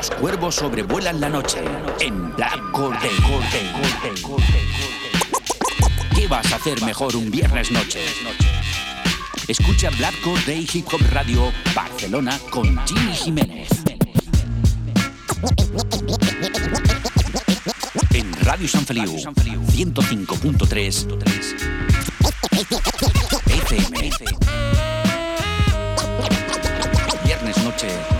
Los cuervos sobrevuelan la noche en Black Corday. ¿Qué vas a hacer mejor un viernes noche? Escucha Black Corday Hip Hop Radio Barcelona con Jimmy Jiménez. En Radio San Feliu 105.3 FM. Viernes noche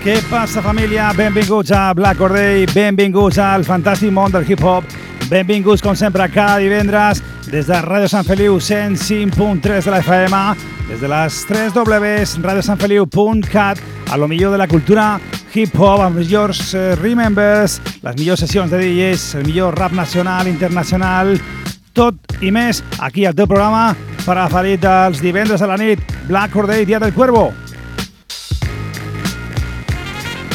Què passa, família? Benvinguts a Black Corday, benvinguts al fantàstic món del hip-hop, benvinguts, com sempre, cada divendres des de Ràdio Sant Feliu 105.3 de la FM, des de les 3 Ws, radiosanfeliu.cat, a lo de la cultura hip-hop, els millors eh, remembers, les millors sessions de DJs, el millor rap nacional, internacional, tot i més aquí al teu programa preferit dels divendres a la nit, Black Corday, Dia del Cuervo.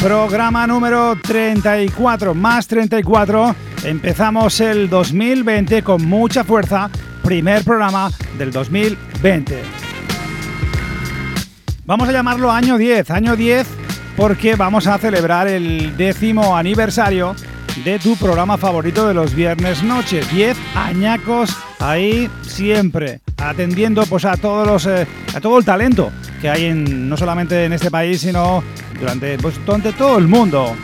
Programa número 34, más 34. Empezamos el 2020 con mucha fuerza. Primer programa del 2020. Vamos a llamarlo año 10. Año 10 porque vamos a celebrar el décimo aniversario de tu programa favorito de los viernes noche. 10 añacos ahí siempre, atendiendo pues a todos los eh, a todo el talento hay en, no solamente en este país, sino durante, pues, todo el mundo.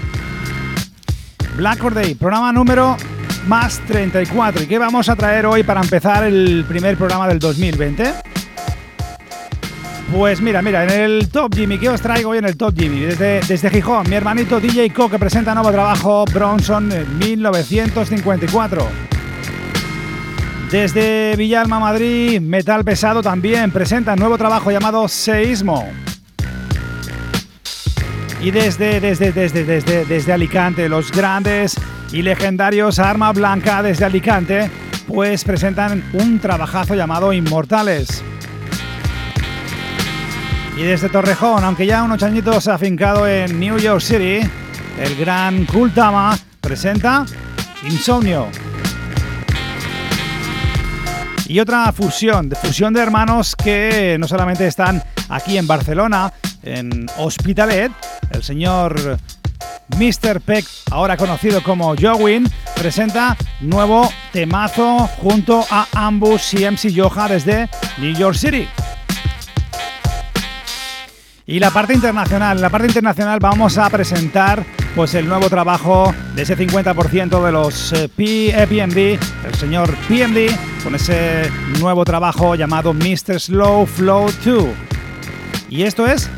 Black Or Day, programa número más 34. ¿Y qué vamos a traer hoy para empezar el primer programa del 2020? Pues mira, mira, en el Top Jimmy, ¿qué os traigo hoy en el Top Jimmy? Desde, desde Gijón, mi hermanito DJ Co que presenta nuevo trabajo Bronson en 1954. Desde Villalma, Madrid, Metal Pesado también presenta nuevo trabajo llamado Seísmo. Y desde, desde, desde, desde, desde Alicante, los grandes y legendarios Arma Blanca desde Alicante, pues presentan un trabajazo llamado Inmortales. Y desde Torrejón, aunque ya unos añitos afincado en New York City, el gran Kultama presenta Insomnio. Y otra fusión, de fusión de hermanos que no solamente están aquí en Barcelona, en Hospitalet, el señor Mr. Peck, ahora conocido como Jowin, presenta nuevo temazo junto a Ambus y MC Yoja desde New York City. Y la parte internacional, la parte internacional vamos a presentar pues el nuevo trabajo de ese 50% de los eh, PMD, el señor PMD, con ese nuevo trabajo llamado Mr. Slow Flow 2. Y esto es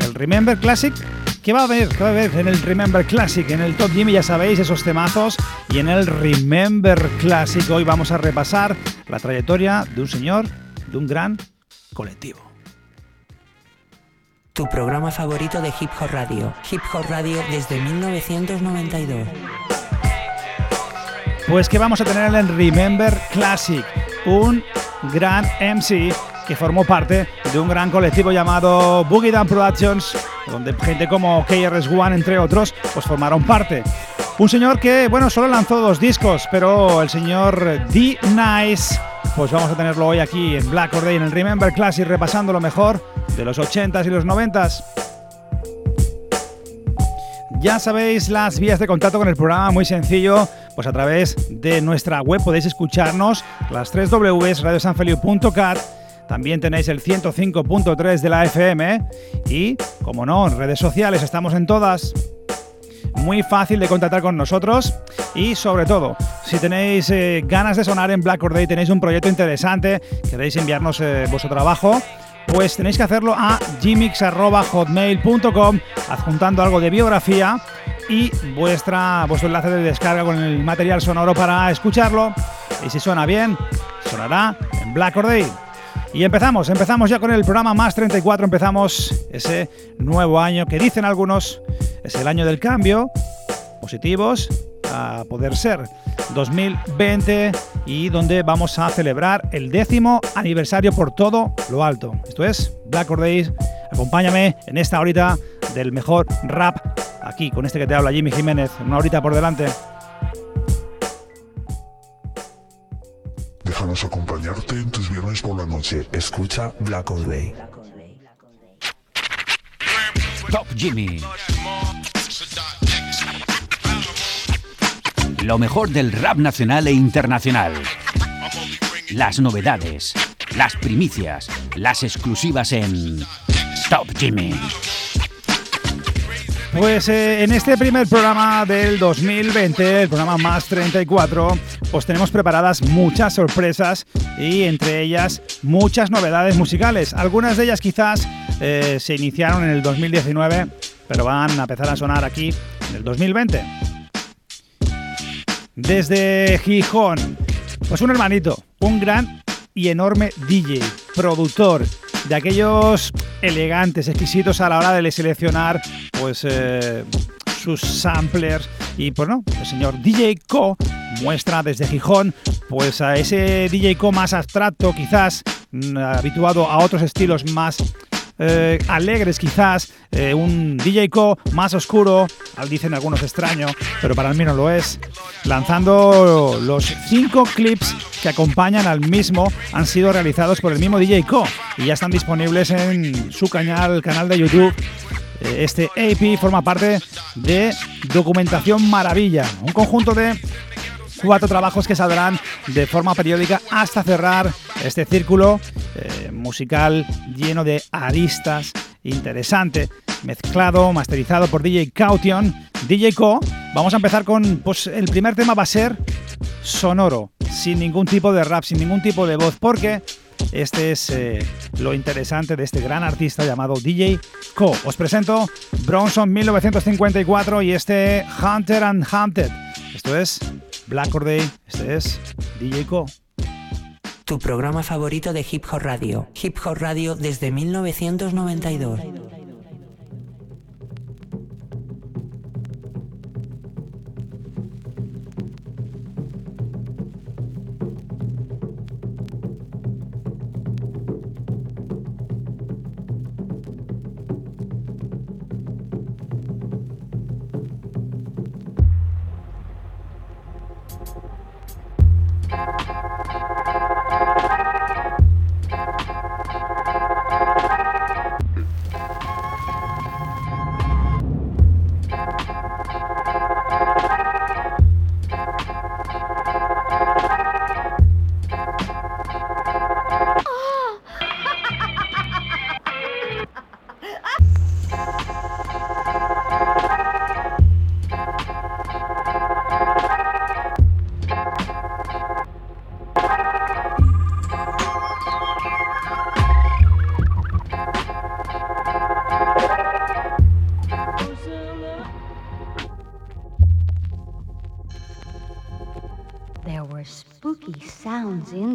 el Remember Classic. ¿Qué va a haber? ¿Qué va a haber en el Remember Classic? En el Top Jimmy ya sabéis esos temazos. Y en el Remember Classic hoy vamos a repasar la trayectoria de un señor, de un gran colectivo. Tu programa favorito de Hip Hop Radio. Hip Hop Radio desde 1992. Pues que vamos a tener en Remember Classic, un gran MC que formó parte de un gran colectivo llamado Boogie Down Productions, donde gente como KRS-One, entre otros, pues formaron parte. Un señor que, bueno, solo lanzó dos discos, pero el señor D-Nice, pues vamos a tenerlo hoy aquí en Black Or Day, en el Remember Classic, repasando lo mejor de los 80s y los 90s. Ya sabéis las vías de contacto con el programa, muy sencillo, pues a través de nuestra web podéis escucharnos, las 3 Ws, radiosanfeliu.cat, también tenéis el 105.3 de la FM y, como no, en redes sociales estamos en todas. Muy fácil de contactar con nosotros y sobre todo, si tenéis eh, ganas de sonar en Black Or Day, tenéis un proyecto interesante, queréis enviarnos eh, vuestro trabajo, pues tenéis que hacerlo a gmix.hotmail.com adjuntando algo de biografía y vuestra, vuestro enlace de descarga con el material sonoro para escucharlo. Y si suena bien, sonará en Black Or Day. Y empezamos, empezamos ya con el programa Más 34, empezamos ese nuevo año que dicen algunos es el año del cambio, positivos a poder ser 2020 y donde vamos a celebrar el décimo aniversario por todo lo alto. Esto es Black Or Days. Acompáñame en esta horita del mejor rap aquí con este que te habla Jimmy Jiménez, una horita por delante. Déjanos acompañarte en tus viernes por la noche. Escucha Black All Day. Top Jimmy. Lo mejor del rap nacional e internacional. Las novedades, las primicias, las exclusivas en Top Jimmy. Pues eh, en este primer programa del 2020, el programa más 34, pues tenemos preparadas muchas sorpresas y entre ellas muchas novedades musicales. Algunas de ellas quizás eh, se iniciaron en el 2019, pero van a empezar a sonar aquí en el 2020. Desde Gijón, pues un hermanito, un gran y enorme DJ, productor, de aquellos elegantes, exquisitos a la hora de seleccionar pues eh, sus samplers y pues no, el señor DJ Co muestra desde Gijón pues a ese DJ Co más abstracto, quizás mm, habituado a otros estilos más eh, alegres quizás, eh, un DJ Co más oscuro, dicen algunos extraño, pero para mí no lo es, lanzando los cinco clips que acompañan al mismo, han sido realizados por el mismo DJ Co y ya están disponibles en su canal, canal de YouTube. Eh, este AP forma parte de Documentación Maravilla, un conjunto de cuatro trabajos que saldrán de forma periódica hasta cerrar este círculo eh, musical lleno de aristas interesante, mezclado, masterizado por DJ Caution, DJ Co. Vamos a empezar con, pues el primer tema va a ser sonoro, sin ningún tipo de rap, sin ningún tipo de voz, porque este es eh, lo interesante de este gran artista llamado DJ Co. Os presento Bronson 1954 y este Hunter and Hunted. Esto es Black Or Day, este es DJ Co. Tu programa favorito de Hip Hop Radio. Hip Hop Radio desde 1992.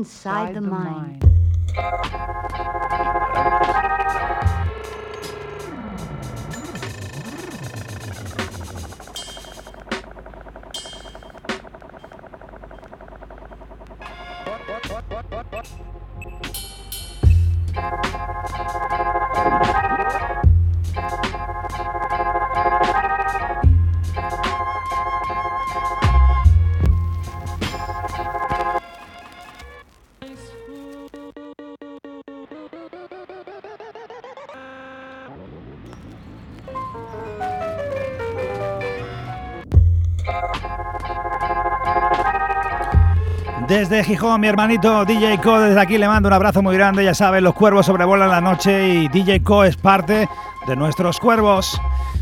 Inside the mind. Desde Gijón, mi hermanito DJ Co, desde aquí le mando un abrazo muy grande. Ya saben, los cuervos sobrevuelan la noche y DJ Co es parte de nuestros cuervos.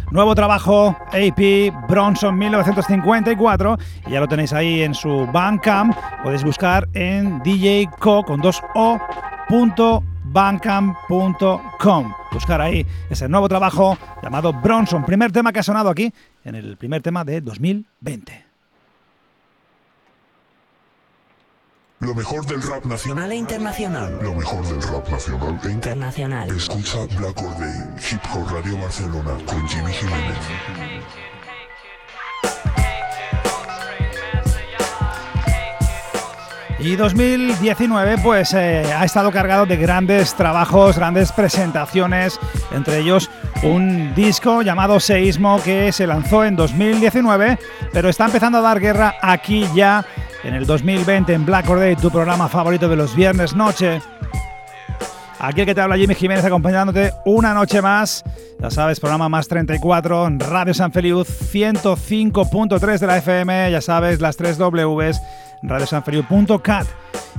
Nuevo trabajo, AP Bronson 1954. Y ya lo tenéis ahí en su Bandcamp. Podéis buscar en DJ Co con dos O. Buscar ahí ese nuevo trabajo llamado Bronson, primer tema que ha sonado aquí en el primer tema de 2020. Lo mejor del rap nacional e internacional. Lo mejor del rap nacional e internacional. Escucha Black Or Day, Hip Hop Radio Barcelona con Jimmy Jiménez. Y 2019 pues eh, ha estado cargado de grandes trabajos, grandes presentaciones, entre ellos un disco llamado Seísmo que se lanzó en 2019, pero está empezando a dar guerra aquí ya en el 2020 en Black Or tu programa favorito de los viernes noche. Aquí el que te habla Jimmy Jiménez acompañándote una noche más. Ya sabes, programa más 34 en Radio San Feliu 105.3 de la FM. Ya sabes, las 3 Ws radiosanferiu.cat.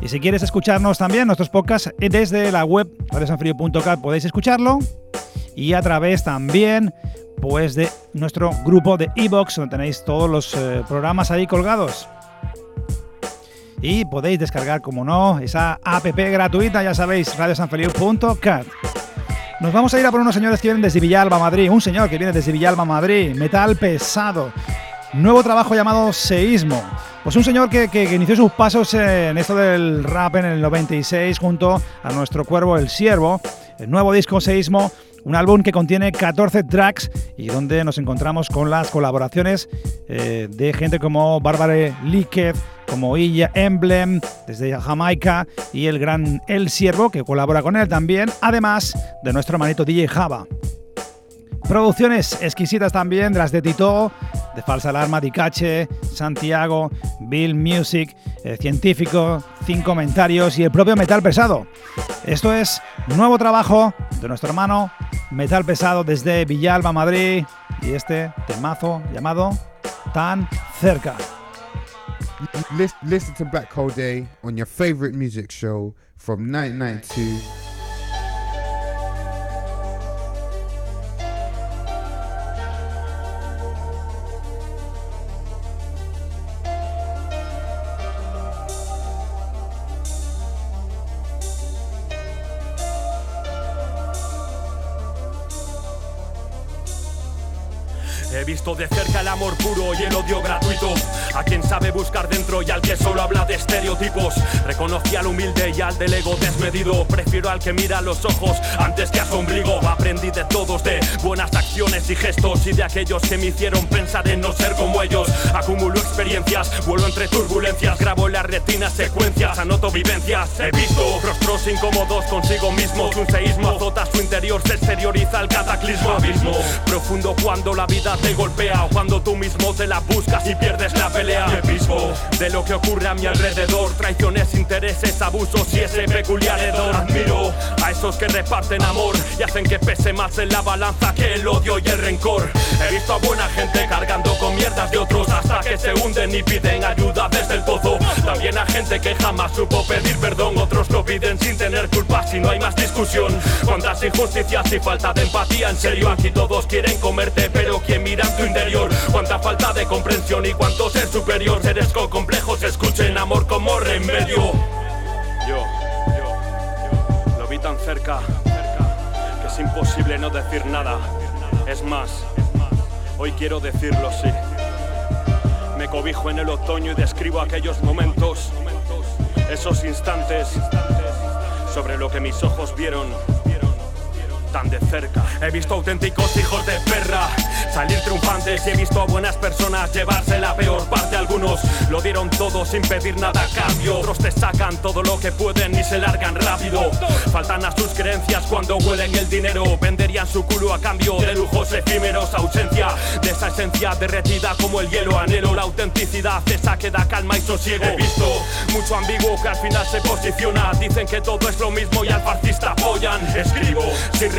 Y si quieres escucharnos también, nuestros podcasts eh, desde la web radiosanferiu.cat podéis escucharlo. Y a través también pues de nuestro grupo de Evox, donde tenéis todos los eh, programas ahí colgados. Y podéis descargar, como no, esa app gratuita, ya sabéis, radiosanferiu.cat. Nos vamos a ir a por unos señores que vienen desde Villalba, Madrid. Un señor que viene desde Villalba, Madrid. Metal pesado. Nuevo trabajo llamado Seísmo. Pues un señor que, inició sus pasos en esto del rap en el 96 junto a nuestro cuervo El Siervo. El nuevo disco Seísmo, un álbum que contiene 14 tracks y donde nos encontramos con las colaboraciones eh, de gente como Bárbara Líquez, como Illa Emblem desde Jamaica y el gran El Siervo que colabora con él también, además de nuestro hermanito DJ Java. Producciones exquisitas también de las de Tito, de Falsa Alarma, Dicache, Santiago, Bill Music, eh, Científico, Cinco Comentarios y el propio Metal Pesado. Esto es nuevo trabajo de nuestro hermano Metal Pesado desde Villalba, Madrid y este temazo llamado Tan Cerca. Listen to Black Hole Day on your favorite music show from 1992. De cerca el amor puro y el odio gratuito. A quien sabe buscar dentro y al que solo habla de estereotipos. Reconocí al humilde y al del ego desmedido. Prefiero al que mira los ojos antes que a su ombligo. Aprendí de todos, de buenas acciones y gestos y de aquellos que me hicieron pensar en no ser como ellos. Acumulo experiencias, vuelo entre turbulencias, grabo en las retinas secuencias, anoto vivencias. He visto rostros incómodos consigo mismo. Un seísmo azota su interior, se exterioriza el cataclismo. Abismo profundo cuando la vida te golpea cuando tú mismo te la buscas y pierdes la pelea. Me pismo de lo que ocurre a mi alrededor, traiciones, intereses, abusos y ese peculiar hedor. Admiro a esos que reparten amor y hacen que pese más en la balanza que el odio y el rencor. He visto a buena gente cargando con mierdas de otros hasta que se hunden y piden ayuda desde el pozo. También a gente que jamás supo pedir perdón, otros lo piden sin tener culpa si no hay más discusión. Cuántas injusticias y falta de empatía, en serio aquí todos quieren comerte, pero quien mira tu Cuánta falta de comprensión y cuánto ser superior. Seres con complejos escuchen amor como remedio. Yo, yo, yo, lo vi tan cerca, que es imposible no decir nada. Es más, hoy quiero decirlo sí. Me cobijo en el otoño y describo aquellos momentos, esos instantes sobre lo que mis ojos vieron tan de cerca. He visto auténticos hijos de perra salir triunfantes y he visto a buenas personas llevarse la peor parte. Algunos lo dieron todo sin pedir nada a cambio. Otros te sacan todo lo que pueden y se largan rápido. Faltan a sus creencias cuando huelen el dinero. Venderían su culo a cambio de lujos efímeros. Ausencia de esa esencia derretida como el hielo. Anhelo la autenticidad, esa que da calma y sosiego. He visto mucho ambiguo que al final se posiciona. Dicen que todo es lo mismo y al fascista apoyan. Escribo sin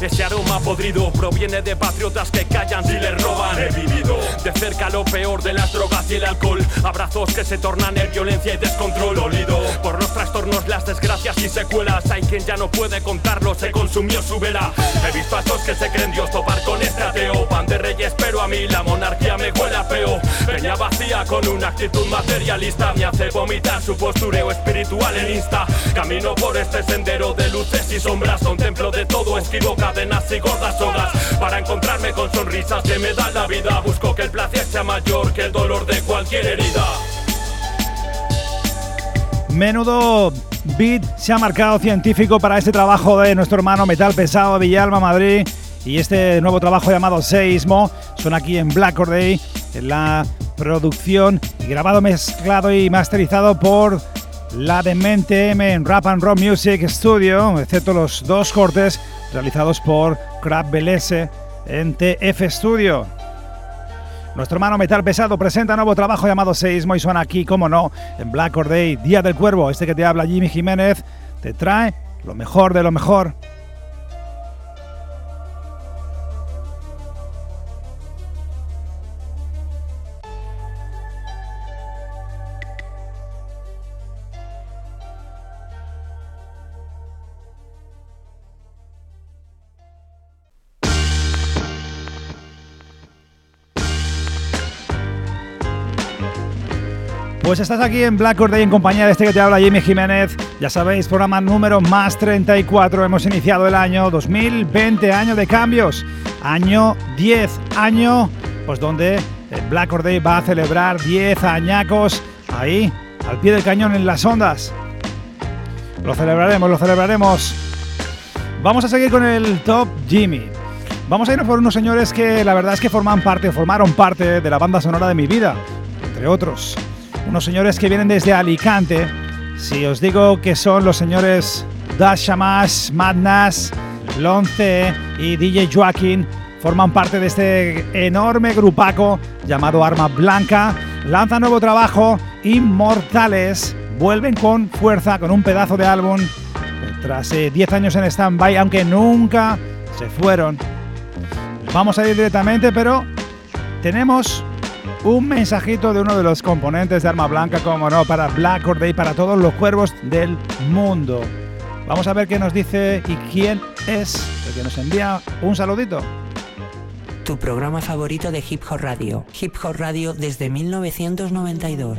Ese aroma podrido proviene de patriotas que callan si les roban. He vivido de cerca lo peor de las drogas y el alcohol. Abrazos que se tornan en violencia y descontrol. Olido por los trastornos, las desgracias y secuelas. Hay quien ya no puede contarlo, se consumió su vela. He visto a esos que se creen Dios topar con este ateo. Pan de reyes, pero a mí la monarquía me huele feo. Peña vacía con una actitud materialista. Me hace vomitar su postureo espiritual en Insta. Camino por este sendero de luces y sombras. Un templo de todo esquivo cadenas y gordas sogas Para encontrarme con sonrisas que me dan la vida Busco que el placer sea mayor que el dolor de cualquier herida Menudo beat se ha marcado científico para este trabajo de nuestro hermano Metal Pesado Villalma Madrid y este nuevo trabajo llamado Seismo. Son aquí en Black Day, en la producción grabado, mezclado y masterizado por la Demente M en Rap and Rock Music Studio, excepto los dos cortes realizados por Crab Belese en TF Studio. Nuestro hermano Metal Pesado presenta nuevo trabajo llamado Seismo y suena aquí, como no, en Black Or Day, Día del Cuervo. Este que te habla Jimmy Jiménez te trae lo mejor de lo mejor. Pues estás aquí en Black Day en compañía de este que te habla Jimmy Jiménez. Ya sabéis, programa número más 34. Hemos iniciado el año 2020, año de cambios. Año 10, año pues donde Black Day va a celebrar 10 añacos ahí, al pie del cañón en las ondas. Lo celebraremos, lo celebraremos. Vamos a seguir con el Top Jimmy. Vamos a irnos por unos señores que la verdad es que forman parte, formaron parte de la banda sonora de mi vida, entre otros unos señores que vienen desde Alicante. Si os digo que son los señores Dash Shamash, Madness, Lonce y DJ Joaquín, forman parte de este enorme grupaco llamado Arma Blanca. Lanza nuevo trabajo, Inmortales. Vuelven con fuerza, con un pedazo de álbum, tras 10 eh, años en stand-by, aunque nunca se fueron. Vamos a ir directamente, pero tenemos un mensajito de uno de los componentes de Arma Blanca, como no, para Black Or Day, para todos los cuervos del mundo. Vamos a ver qué nos dice y quién es el que nos envía un saludito. Tu programa favorito de Hip Hop Radio. Hip Hop Radio desde 1992.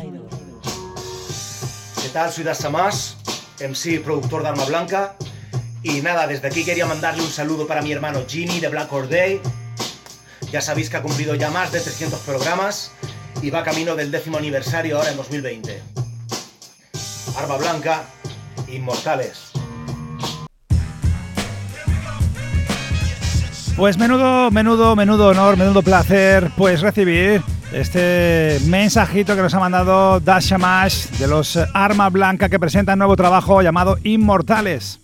¿Qué tal? Soy Dasamas, MC productor de Arma Blanca. Y nada, desde aquí quería mandarle un saludo para mi hermano Jimmy de Black Or Day ya sabéis que ha cumplido ya más de 300 programas y va camino del décimo aniversario ahora en 2020. Arma Blanca, Inmortales. Pues menudo, menudo, menudo honor, menudo placer, pues recibir este mensajito que nos ha mandado Dasha Mash de los Arma Blanca que presenta un nuevo trabajo llamado Inmortales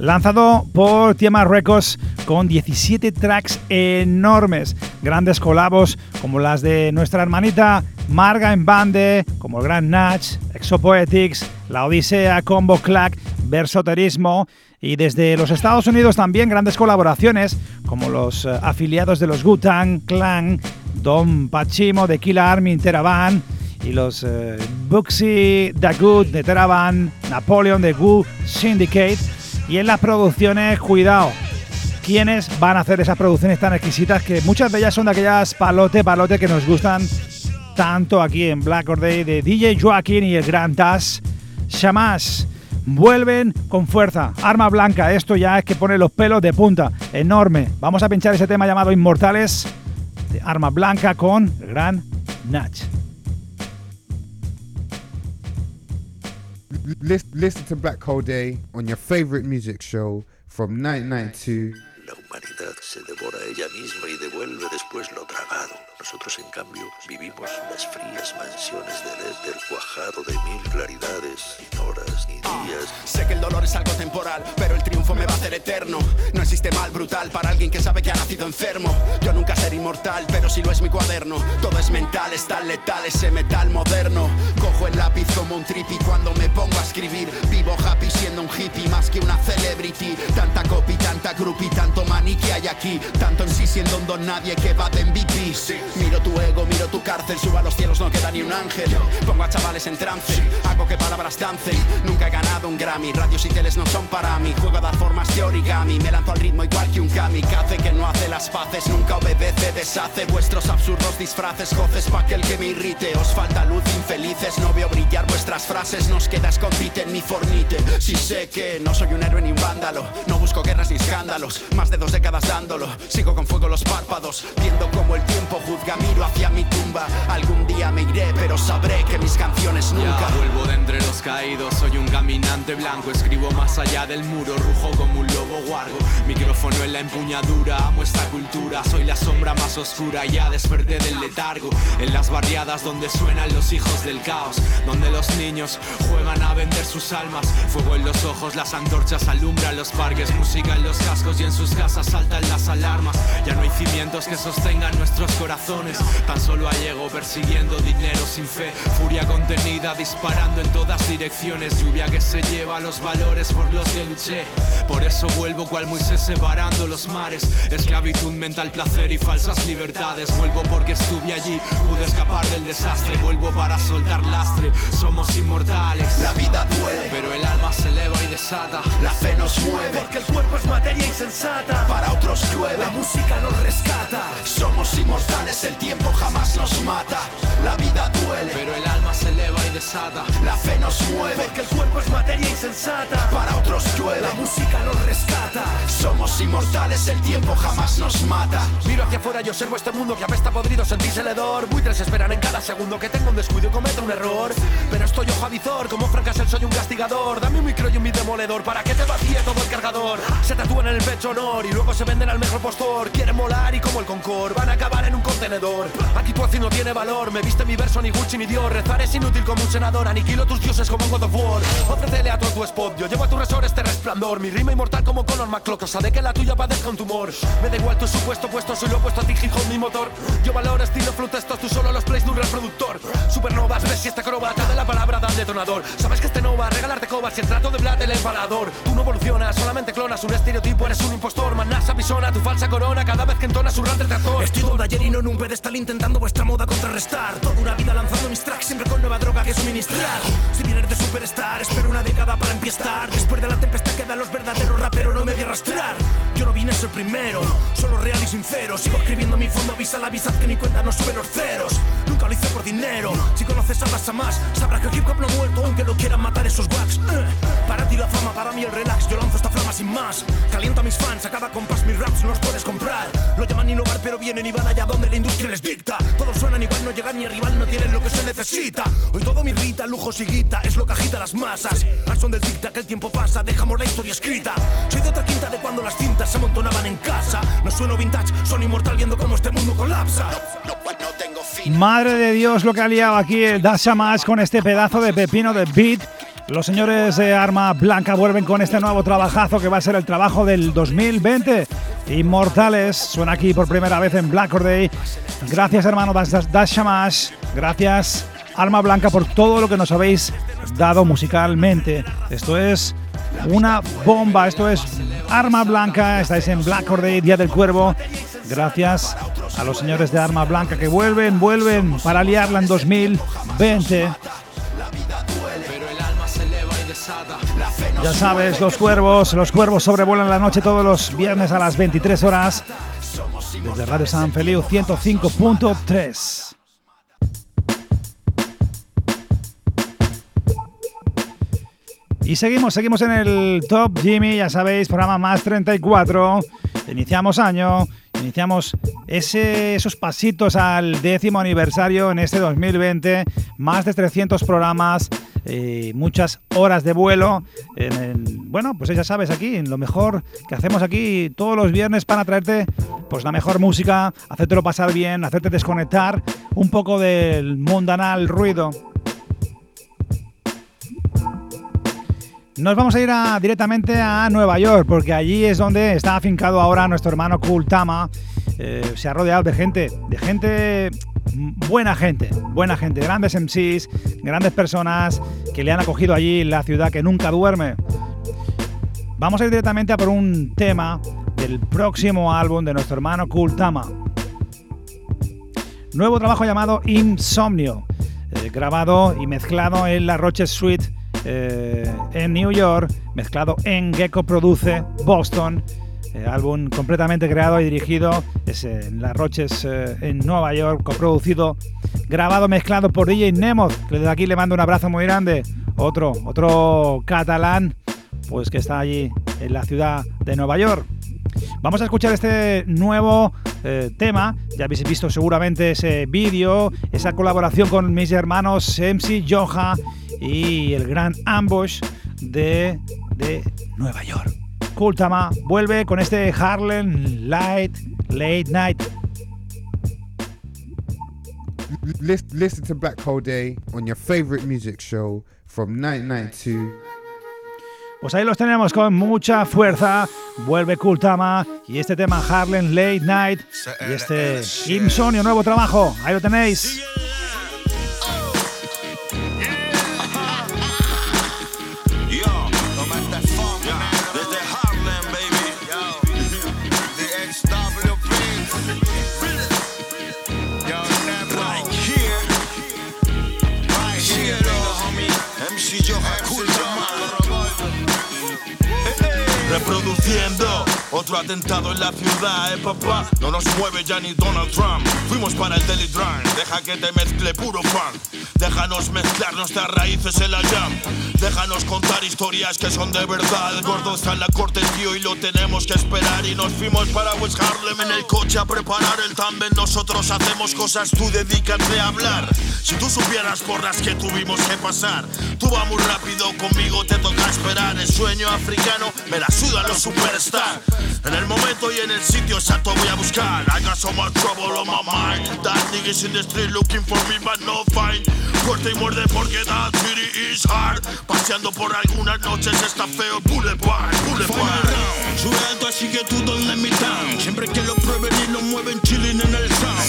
lanzado por Tiamat Records con 17 tracks enormes, grandes colabos como las de nuestra hermanita Marga en Bande, como el Grand Natch, Exopoetics, La Odisea, Combo Clack, Versoterismo. Y desde los Estados Unidos también grandes colaboraciones como los eh, afiliados de los Wu-Tang Clan, Don Pachimo de Killa Army Teraban y los uh, Buxy Good de Teraban, Napoleon de Wu Syndicate y en las producciones, cuidado, ¿quiénes van a hacer esas producciones tan exquisitas que muchas de ellas son de aquellas palote, palote que nos gustan tanto aquí en Black Or Day de DJ Joaquín y el Gran Tash Shamash. Vuelven con fuerza. Arma blanca, esto ya es que pone los pelos de punta. Enorme. Vamos a pinchar ese tema llamado Inmortales de Arma Blanca con Gran Natch. Listen to Black Hole Day on your favorite music show from 1992. Humanidad se devora a ella misma y devuelve después lo tragado. Nosotros, en cambio, vivimos las frías mansiones del éter cuajado de mil claridades, sin horas ni días. sé que el dolor es algo temporal, pero el triunfo me va a hacer eterno. No existe mal brutal para alguien que sabe que ha nacido enfermo. Yo nunca seré inmortal, pero si lo es mi cuaderno. Todo es mental, es tan letal ese metal moderno. Cojo el lápiz como un trippy cuando me pongo a escribir. Vivo happy siendo un hippie más que una celebrity. Tanta copy, tanta groupie, tanto maní que hay aquí. Tanto en sí siendo un don nadie que va de MVP. Miro tu ego, miro tu cárcel, subo a los cielos, no queda ni un ángel. Pongo a chavales en trance, hago que palabras dancen. Nunca he ganado un Grammy, radios y teles no son para mí. Juego a dar formas de origami, me lanzo al ritmo igual que un kamikaze que no hace las paces, nunca obedece, deshace vuestros absurdos disfraces, joces pa' aquel que me irrite. Os falta luz, infelices, no veo brillar vuestras frases, nos queda escondite en mi fornite. Si sé que no soy un héroe ni un vándalo, no busco guerras ni escándalos, más de dos décadas dándolo. Sigo con fuego los párpados, viendo como el tiempo juzga, miro hacia mi tumba. Algún día me iré, pero sabré que mis canciones nunca. vuelvo de entre los caído, soy un caminante blanco, escribo más allá del muro, rujo como un lobo guargo. Micrófono en la empuñadura, amo esta cultura, soy la sombra más oscura, ya desperté del letargo. En las barriadas donde suenan los hijos del caos, donde los niños juegan a vender sus almas. Fuego en los ojos, las antorchas alumbran los parques, música en los cascos y en sus casas saltan las alarmas. Ya no hay cimientos que sostengan nuestros corazones, tan solo hay ego persiguiendo dinero sin fe, furia contenida disparando en todas direcciones, lluvia que se lleva los valores por los que luché. Por eso vuelvo cual Moisés separando los mares, esclavitud mental, placer y falsas libertades. Vuelvo porque estuve allí, pude escapar del desastre, vuelvo para soltar lastre. Somos inmortales, la vida duele, pero el alma se eleva y desata. La fe nos mueve, porque el cuerpo es materia insensata. Para otros llueve, la música nos rescata. Somos inmortales, el tiempo jamás nos mata. La vida duele, pero el alma se eleva y desata. La fe nos mueve, porque el cuerpo es materia insensata. Para otros llueve, la música nos rescata. Somos inmortales, el tiempo jamás nos mata. Miro hacia afuera y observo este mundo que apesta podrido, sentís el hedor. Buitres esperan en cada segundo que tengo un descuido y cometo un error. Pero estoy ojo avizor, como francas soy un castigador. Dame un micro y un mi demoledor para que te vacíe todo el cargador. Se tatúan en el pecho honor y luego se venden al mejor postor. Quieren molar y como el Concord van a acabar en un contenedor. Aquí tu no tiene valor, me viste mi verso ni Gucci ni Dios. Rezar es inútil como un senador, aniquilo tus dioses como un God of War. Ofrécele a todo tu spot, yo llevo a tu resort este resplandor. Mi rima inmortal como Conor McClock, de que la tuya padezca un tumor. Me da igual tu supuesto puesto, soy lo opuesto a ti, hijo mi motor. Yo valoro estilo estos tú solo los plays de un reproductor. Supernovas, ves si esta acrobata de la palabra dan detonador. Sabes que este no va a regalarte cobas si el trato de Vlad el embalador. Tú no evolucionas, solamente clonas un estereotipo, eres un impostor. Manasa pisona tu falsa corona cada vez que entonas un rap de tractor. Estoy donde ayer y no en un pedestal intentando vuestra moda contrarrestar. Toda una vida lanzando mis tracks, siempre con nueva droga que suministrar. Si vienes de superstar, espero una década para empezar. Después de la tempestad quedan los verdaderos raperos, no me voy a arrastrar. Yo no vine a ser primero, solo real y sincero. Sigo escribiendo mi fondo, avisa la avisad que mi cuenta no sube los ceros. Nunca lo hice por dinero. Si conoces a las más, sabrás que el hip hop no ha muerto, aunque lo quieran matar esos wax. Eh, para ti la fama, para mí el relax. Yo lanzo esta flama sin más. Caliento a mis fans, a cada compás mis raps no los puedes comprar. Lo llaman innovar, pero vienen y van allá donde la industria les dicta. Todos suenan igual, no llegan ni a rival, no tienen lo que se necesita. Hoy todo me irrita, lujos y guita, es lo que agita las masas. Al son del tic que el tiempo pasa, dejamos la historia escrita. Soy de otra quinta de cuando las cintas se amontonaban en casa. No sueno vintage, son inmortal viendo cómo este mundo colapsa. Madre de Dios, lo que ha liado aquí el Dasha Más con este pedazo de pepino de beat. Los señores de Arma Blanca vuelven con este nuevo trabajazo que va a ser el trabajo del 2020. Inmortales, suena aquí por primera vez en Black Day. Gracias hermano Dasha Más, gracias Arma Blanca por todo lo que nos habéis dado musicalmente. Esto es una bomba, esto es Arma Blanca, estáis en Black Day, Día del Cuervo. Gracias a los señores de Arma Blanca que vuelven, vuelven para liarla en 2020. Ya sabes, los cuervos, los cuervos sobrevuelan la noche todos los viernes a las 23 horas desde Radio San Feliu 105.3. Y seguimos, seguimos en el Top Jimmy, ya sabéis, programa más 34. Iniciamos año, Iniciamos esos pasitos al décimo aniversario en este 2020, más de 300 programas, eh, muchas horas de vuelo. bueno, pues ya sabes, aquí, lo mejor que hacemos aquí todos los viernes para traerte pues, la mejor música, hacértelo pasar bien, hacerte desconectar un poco del mundanal ruido. Nos vamos a ir directamente a Nueva York, porque allí es donde está afincado ahora nuestro hermano Kultama. Eh, se ha rodeado de gente, de gente, buena gente, buena gente, grandes MCs, grandes personas que le han acogido allí la ciudad que nunca duerme. Vamos a ir directamente a por un tema del próximo álbum de nuestro hermano Kultama. Nuevo trabajo llamado Insomnio, eh, grabado y mezclado en la Roches Suite eh, en New York, mezclado en Gecko Produce, Boston. Eh, álbum completamente creado y dirigido es en Las Roches eh, en Nueva York, coproducido, grabado, mezclado por DJ Nemoth, que desde aquí le mando un abrazo muy grande. Otro, otro catalán, pues que está allí en la ciudad de Nueva York. Vamos a escuchar este nuevo tema. Ya habéis visto seguramente ese vídeo, esa colaboración con mis hermanos MC Joha y el gran Ambush de, de Nueva York. Kultama vuelve con este Harlem Light Late Night. Listen to Black Hole Day on your favorite music show from 1992. Pues ahí los tenemos con mucha fuerza. Vuelve Kultama y este tema Harlem Late Night y este Insomnio, nuevo trabajo. Ahí lo tenéis. Reproduciendo otro atentado en la ciudad, eh papá. No nos mueve ya ni Donald Trump. Fuimos para el Daily deja que te mezcle puro fan. Déjanos mezclar nuestras raíces en la jam. Déjanos contar historias que son de verdad. El gordo está en la corte, tío, y lo tenemos que esperar. Y nos fuimos para West Harlem en el coche a preparar el también. Nosotros hacemos cosas, tú dedícate a hablar. Si tú supieras por las que tuvimos que pasar, tú vas muy rápido, conmigo te toca esperar. El sueño africano me la suda los superstars. En el momento y en el sitio exacto voy a buscar. I got so much trouble on my mind. That niggas in the street looking for me, but no find. Fuerte y muerde porque that city is hard. Paseando por algunas noches está feo. Boulevard, boulevard. Alto así que tú don't let me down. Siempre que lo prueben y lo mueven, chilling en el sound.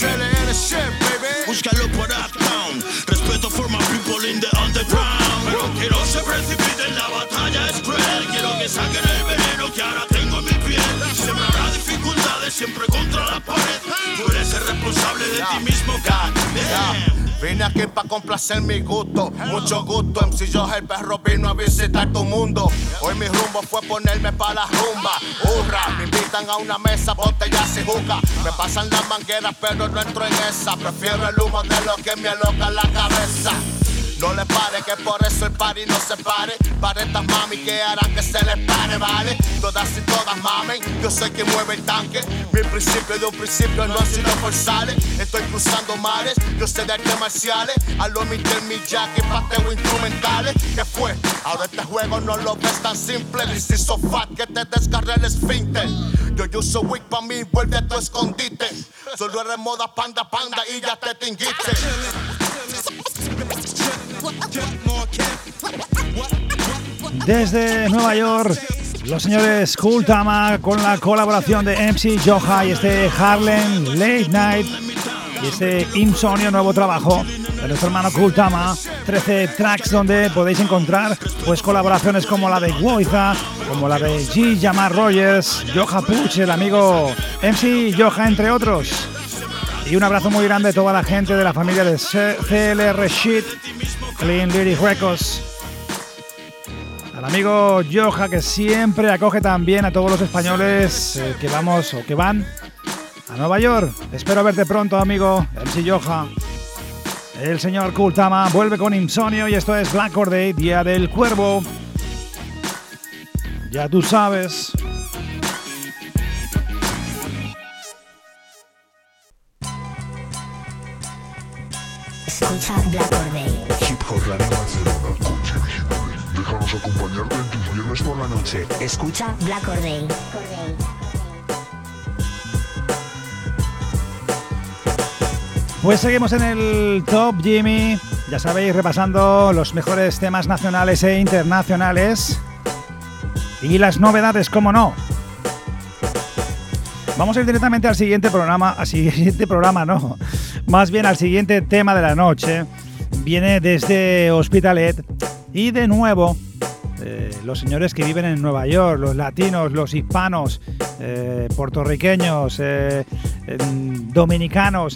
Búscalo por uptown. Respeto for my people in the underground. Pero quiero se precipiten, la batalla es cruel. Quiero que saquen el siempre contra la pared. Tú eres el responsable de ti mismo, God. Vine aquí pa' complacer mi gusto, mucho gusto. MC Joe el perro vino a visitar tu mundo. Hoy mi rumbo fue ponerme pa' la rumba. Hurra, me invitan a una mesa, botellas y juca. Me pasan las mangueras, pero no entro en esa. Prefiero el humo de lo que me aloca la cabeza. No le pare, que por eso el party no se pare. Para estas mami que harán que se les pare, ¿vale? Todas y todas mamen, yo soy quien mueve el tanque. Mi principio de un principio no ha sido forzales. Estoy cruzando mares, yo sé de artes marciales. A lo Mr. mi jacket, pateo instrumentales. ¿Qué fue? Ahora este juego no lo ves tan simple. This is so fat que te descarre el esfínter. Yo uso wig pa' mí, vuelve a tu escondite. Solo eres moda panda panda y ya te tinguiste. Desde Nueva York, los señores Kultama con la colaboración de MC Joha y este Harlem Late Night y este Insomnio nuevo trabajo de nuestro hermano Kultama. 13 tracks donde podéis encontrar pues colaboraciones como la de Woiza, como la de G. Jamar Rogers, Joha Puch, el amigo MC Joha, entre otros. Y un abrazo muy grande a toda la gente de la familia de CLR Shit, Clean Lyric Records. Al amigo Joja que siempre acoge también a todos los españoles eh, que vamos o que van a Nueva York. Espero verte pronto, amigo MC Joja. El señor Kultama vuelve con Insomnio y esto es Black Day, Día del Cuervo. Ya tú sabes. Escucha Black or Day. Hip Hop Radio Barcelona. Déjanos acompañarte en tus viernes por la noche. Escucha Black or Day. Pues seguimos en el Top Jimmy, ya sabéis, repasando los mejores temas nacionales e internacionales y las novedades, como no. Vamos a ir directamente al siguiente programa, al siguiente programa no, más bien al siguiente tema de la noche. Viene desde Hospitalet y de nuevo eh, los señores que viven en Nueva York, los latinos, los hispanos, eh, puertorriqueños, eh, dominicanos,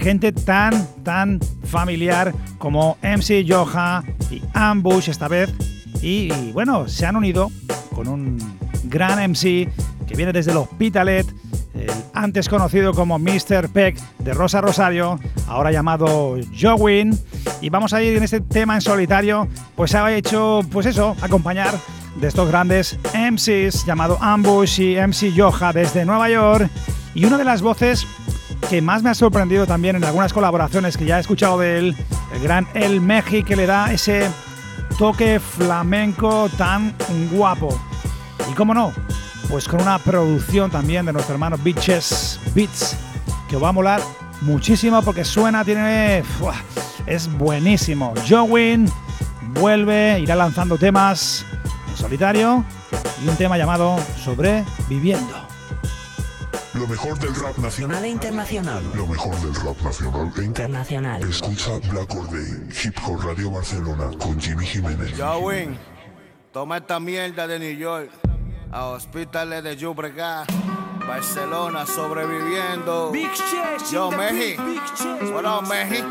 gente tan, tan familiar como MC Joha y Ambush esta vez. Y, y bueno, se han unido con un gran MC que viene desde el Hospitalet, el antes conocido como Mr. Peck de Rosa Rosario, ahora llamado Jowin. Y vamos a ir en este tema en solitario, pues ha hecho, pues eso, acompañar de estos grandes MCs llamado Ambush y MC Yoja desde Nueva York. Y una de las voces que más me ha sorprendido también en algunas colaboraciones que ya he escuchado de él, el gran El Meji, que le da ese toque flamenco tan guapo. Y cómo no, pues con una producción también de nuestro hermano Bitches Beats, que os va a molar muchísimo porque suena, tiene. es buenísimo. Jowin vuelve, irá lanzando temas en solitario y un tema llamado Sobreviviendo. Lo mejor del rap nacional e internacional. Lo mejor del rap nacional e internacional. Escucha Black Or Day, Hip Hop Radio Barcelona con Jimmy Jiménez. Jowin, toma esta mierda de New York a hospitales de Llobregat. Barcelona sobreviviendo. Big Yo, Meji. What up, Meji?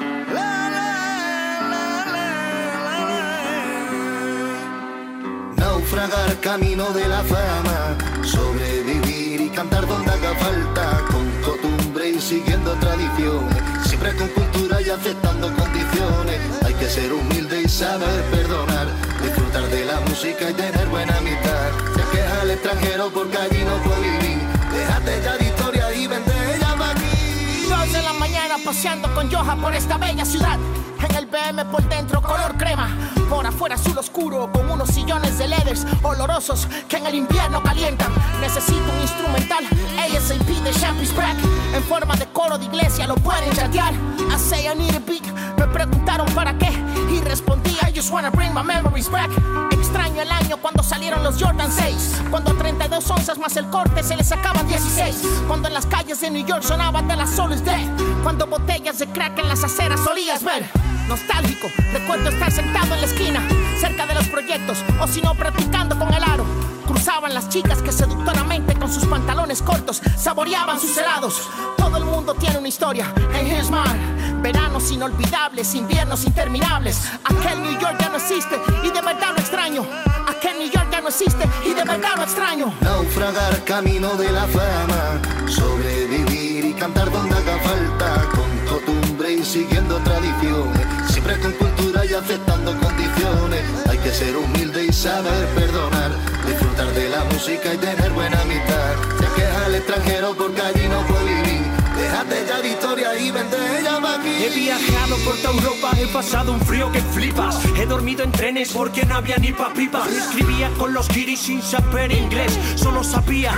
Naufragar camino de la fama, sobrevivir y cantar donde haga falta, con costumbre y siguiendo tradiciones, siempre con cultura y aceptando condiciones. Hay que ser humilde y saber perdonar, disfrutar de la música y tener buena amistad. Extranjero porque allí no puedo vivir. Déjate ya de historia y vende ella pa' aquí. Dos de la mañana paseando con Joja por esta bella ciudad. En el BM por dentro color crema, por afuera azul oscuro con unos sillones de leathers olorosos que en el invierno calientan. Necesito un instrumental, ASAP de Champy's Back, en forma de coro de iglesia lo pueden chatear. I say I need a beat, me preguntaron para qué y respondí just wanna bring my memories back. Extraño el año cuando salieron los Jordan 6, cuando 32 onzas más el corte se les sacaban 16, cuando en las calles de New York sonaban de la Soul is Dead, cuando botellas de crack en las aceras solías ver nostálgico. Recuerdo estar sentado en la esquina, cerca de los proyectos, o si no, practicando con el aro. Cruzaban las chicas que seductoramente con sus pantalones cortos saboreaban sus helados. Todo el mundo tiene una historia en His Mar. Veranos inolvidables, inviernos interminables. Aquel New York ya no existe y de verdad lo extraño. Aquel New York ya no existe y de verdad lo extraño. Naufragar camino de la fama, sobrevivir y cantar donde haga falta, con costumbre y siguiendo tradiciones, siempre con cultura y aceptando condiciones. Hay que ser humilde y saber perdonar, disfrutar de la música y tener buena amistad. Se queja el extranjero porque allí no. Déjate ya de historia y vente ella pa' aquí. He viajado por toda Europa, he pasado un frío que flipas. He dormido en trenes porque no había ni pa' pipa. Escribía con los guiris sin saber inglés, solo sabía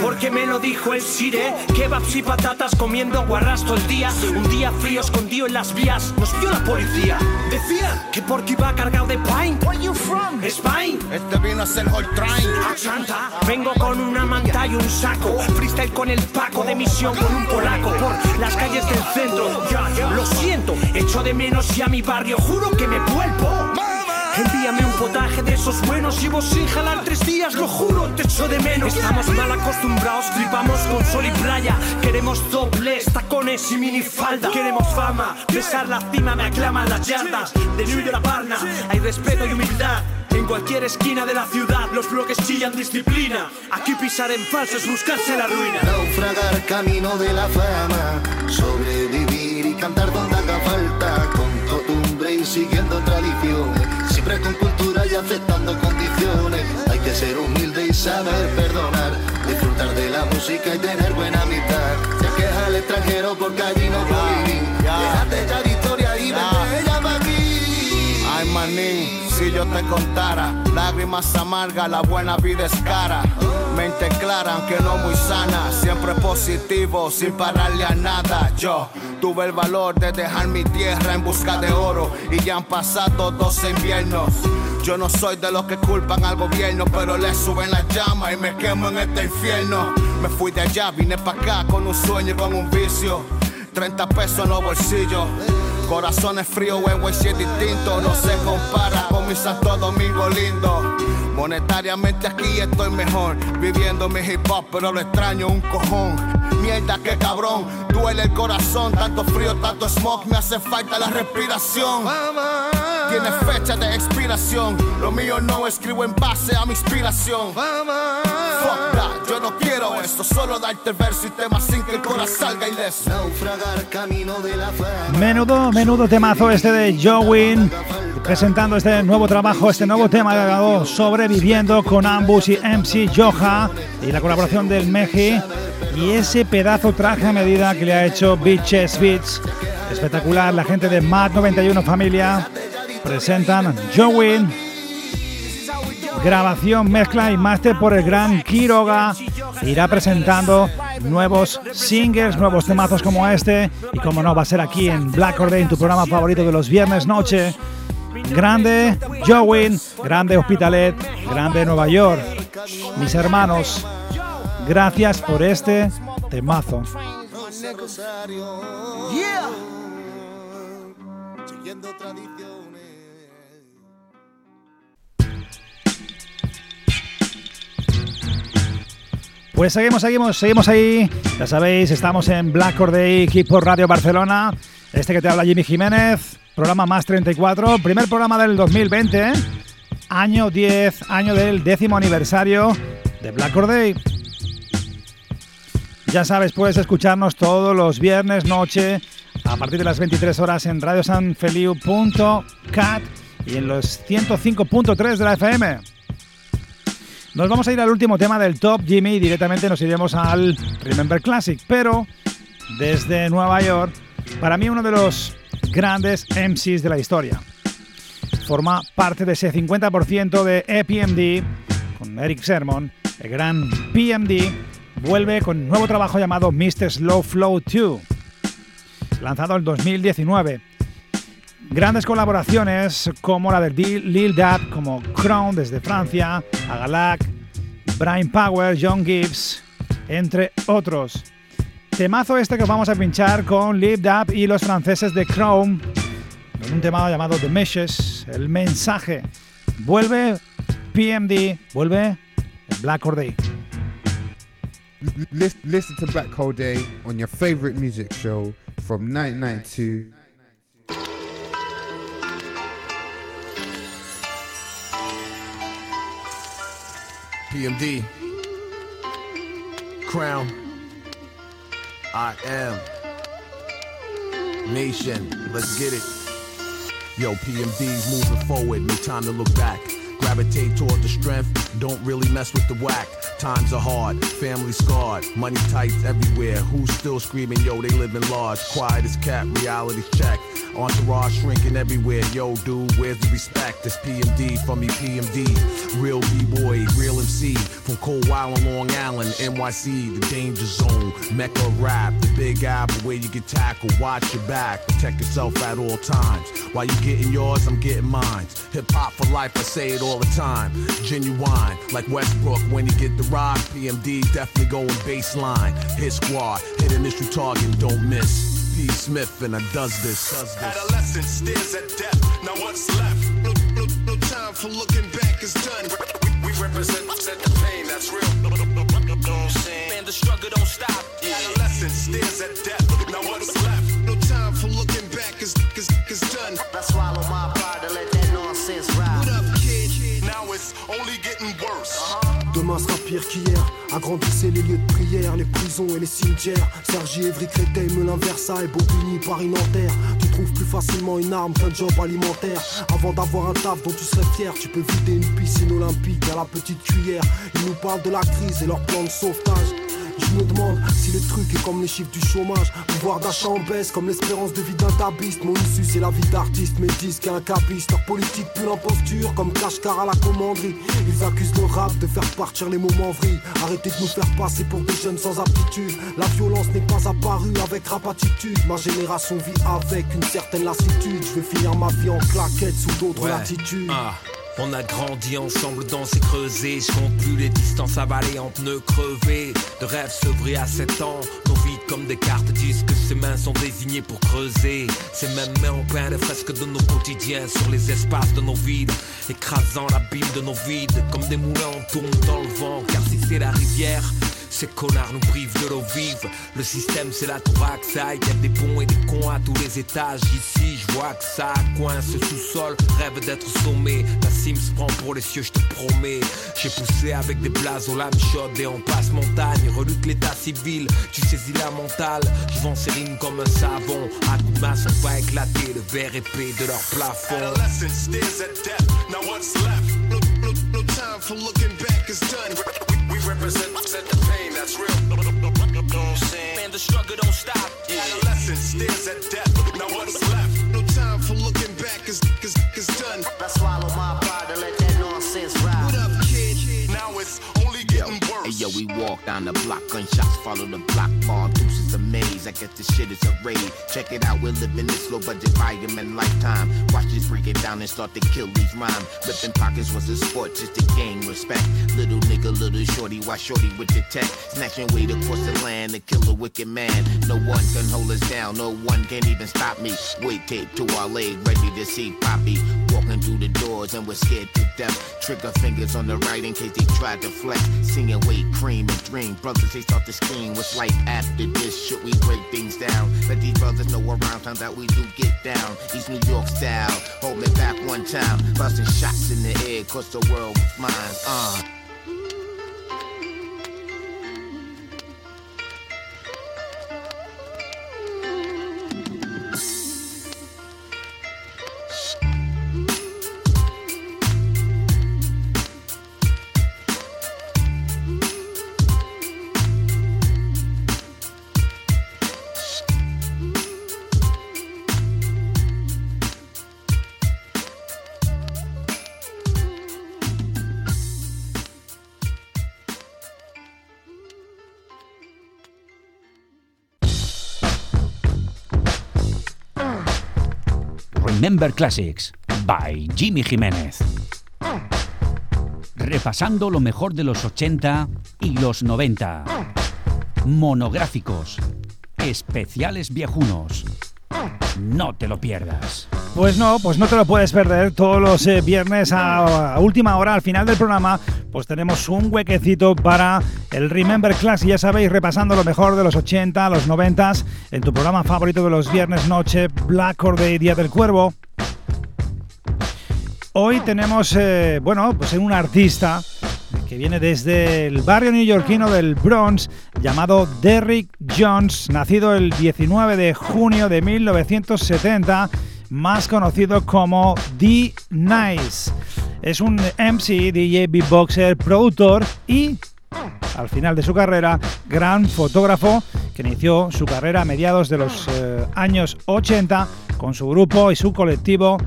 porque me lo dijo el sire. Kebabs y patatas comiendo guarras todo el día. Un día frío escondido en las vías, nos vio la policía. Decía que porque iba cargado de pint. Where you from? Spain. Este vino es el Hall Train. Atlanta. Vengo con una manta y un saco. Freestyle con el Paco de misión con un por las calles del centro. Lo siento, echo de menos y a mi barrio juro que me vuelvo. Envíame un potaje de esos buenos. Llevo sin jalar tres días, lo juro, te echo de menos. Estamos mal acostumbrados, flipamos con sol y playa. Queremos dobles, tacones y minifalda. Queremos fama, besar la cima, me aclaman las yardas. De New York a Parna, hay respeto y humildad. En cualquier esquina de la ciudad, los bloques chillan disciplina. Aquí pisar en falso es buscarse la ruina. Naufragar camino de la fama, sobrevivir y cantar donde haga falta, con costumbre y siguiendo tradiciones, siempre con cultura y aceptando condiciones. Hay que ser humilde y saber perdonar, disfrutar de la música y tener buena amistad. Se queja el extranjero porque allí no vivir. Déjate ya de historia y vente ella pa' aquí. Ay, manín, si yo te contara, lágrimas amargas, la buena vida es cara. Mente clara, aunque no muy sana, siempre positivo, sin pararle a nada. Yo tuve el valor de dejar mi tierra en busca de oro y ya han pasado dos inviernos. Yo no soy de los que culpan al gobierno, pero le suben las llamas y me quemo en este infierno. Me fui de allá, vine pa' acá con un sueño y con un vicio. 30 pesos en los bolsillos. Corazones fríos, huevo y si es distinto. No se compara con mi Santo Domingo lindo. Monetariamente aquí estoy mejor. Viviendo mi hip hop, pero lo extraño un cojón. Mierda, que cabrón. Duele el corazón. Tanto frío, tanto smoke. Me hace falta la respiración. Tiene fecha de expiración. Lo mío no escribo en base a mi inspiración. Fuck that, yo no quiero esto. Solo darte el verso y tema sin que el corazón salga ileso. Naufragar camino de la fama. Menudo, menudo temazo este de Jowin, presentando este nuevo trabajo, este nuevo tema llamado Sobreviviendo con Ambush y MC Joja y la colaboración del Meji y ese pedazo traje a medida que le ha hecho Bitches Beats. Espectacular, la gente de Mad 91 Familia presentan Jowin, grabación, mezcla y máster por el gran Kiroga. Irá presentando nuevos singles, nuevos temazos como este. Y como no, va a ser aquí en Black Order, tu programa favorito de los viernes noche. Grande Jowin, grande Hospitalet, grande Nueva York. Mis hermanos, gracias por este temazo. Pues seguimos, seguimos, seguimos ahí. Ya sabéis, estamos en Black Or Day, Equipo Radio Barcelona. Este que te habla Jimmy Jiménez, programa más 34, primer programa del 2020, año 10, año del décimo aniversario de Black Or Day. Ya sabes, puedes escucharnos todos los viernes noche a partir de las 23 horas en radiosanfeliu.cat y en los 105.3 de la FM. Nos vamos a ir al último tema del Top Jimmy y directamente nos iremos al Remember Classic, pero desde Nueva York, para mí uno de los grandes MCs de la historia. Forma parte de ese 50% de EPMD con Eric Sermon, el gran PMD, vuelve con un nuevo trabajo llamado Mr. Slow Flow 2, lanzado en 2019. Grandes colaboraciones como la de Lil Dab, como Crown desde Francia, Agalak, Brian Power, John Gibbs, entre otros. Temazo este que os vamos a pinchar con Lil Dab y los franceses de Crown, en un tema llamado The Meshes, el mensaje. Vuelve PMD, vuelve Black Or Day. Listen to Black Hole Day on your favorite music show from 1992. PMD. Crown. I am. Nation. Let's get it. Yo, PMD's moving forward. No time to look back. Gravitate toward the strength. Don't really mess with the whack. Times are hard, family scarred, money tight everywhere. Who's still screaming, yo, they living large? Quiet as cat, reality check. Entourage shrinking everywhere. Yo, dude, where's the respect? It's PMD from me, PMD. Real B-boy, real MC. From Cold Island, Long Island, NYC, the danger zone. Mecca rap, the big apple where you get tackled. Watch your back, protect yourself at all times. While you getting yours, I'm getting mine. Hip hop for life, I say it all the time. Genuine, like Westbrook when you get the rock. PMD definitely going baseline. Hit squad, hit initial target, don't miss. P. Smith and I does this. Does this. Adolescence stares at death. Now what's left? No, no, no time for looking back is done. We, we represent the pain that's real. And the struggle don't stop. Yeah. Adolescence stares at death. Demain sera pire qu'hier. Agrandissez les lieux de prière, les prisons et les cimetières. Sergi, Evry, Créteil, Melun, Versailles, Bobigny, Paris, Nanterre. Tu trouves plus facilement une arme qu'un job alimentaire. Avant d'avoir un taf dont tu serais fier, tu peux vider une piscine olympique à la petite cuillère. Ils nous parlent de la crise et leur plan de sauvetage. Je me demande si le truc est comme les chiffres du chômage. Pouvoir d'achat en baisse comme l'espérance de vie d'un tabiste. Mon issue c'est la vie d'artiste, mes disques et un cabiste. Leur politique pue l'imposture comme cache-car à la commanderie. Ils accusent le rap de faire partir les moments vris. Arrêtez de nous faire passer pour des jeunes sans aptitude. La violence n'est pas apparue avec rap attitude. Ma génération vit avec une certaine lassitude. Je vais finir ma vie en claquette sous d'autres Ouais. latitudes. Ah. On a grandi ensemble dans ces creusés Je compte les distances avalées en pneus crevés. De rêves sevrés à 7 ans. Nos vies comme des cartes disent que ces mains sont désignées pour creuser. Ces mêmes mains ont peint les fresques de nos quotidiens Sur les espaces de nos vides Écrasant l'abîme de nos vides. Comme des moulins on tourne dans le vent Car si c'est la rivière ces connards nous privent de l'eau vive. Le système c'est la touraxaille Y'a des bons et des cons à tous les étages. Ici je vois que ça coince ce sous-sol. Rêve d'être sommé. La cime se prend pour les cieux je te promets. J'ai poussé avec des blazes aux lames chaudes Et on passe montagne. Reluque l'état civil Tu saisis la mentale. Je vends ces rimes comme un savon. À coups de masse on va éclater le verre épais de leur plafond. Represent the pain that's real. And the struggle don't stop Adolescence stares at death. Now what's left? No time for looking back is we walk down the block, gunshots follow the block, bomb deuces a maze. I guess this shit is a raid. Check it out, we're living this low budget and lifetime. Watch this break it down and start to kill these rhymes. Ripping pockets was a sport just to gain respect. Little nigga, little shorty, why shorty with the tech? Snatching weight across the land to kill a wicked man. No one can hold us down, no one can even stop me. Weight tape to our leg, ready to see Poppy. Through the doors and we're scared to death. Trigger fingers on the right in case they tried to flex. Singing weight, cream, and dream. Brothers, they start to scheme. What's life after this? Should we break things down? Let these brothers know around town that we do get down. East New York style. Hold me back one time. Busting shots in the air, cause the world was mine. Uh. Remember Classics by Jimmy Jiménez. Repasando lo mejor de los 80 y los 90. Monográficos. Especiales viejunos. No te lo pierdas. Pues no, pues no te lo puedes perder. Todos los eh, viernes a, a, última hora, al final del programa, pues tenemos un huequecito para el Remember Class. Y ya sabéis, repasando lo mejor de los 80, los 90 en tu programa favorito de los viernes noche, Black Or Day, Día del Cuervo. Hoy tenemos, eh, bueno, pues un artista que viene desde el barrio neoyorquino del Bronx, llamado Derrick Jones, nacido el 19 de junio de 1970 más conocido como D Nice. Es un MC, DJ, beatboxer, productor y, al final de su carrera, gran fotógrafo que inició su carrera a mediados de los eh, años 80 con su grupo y su colectivo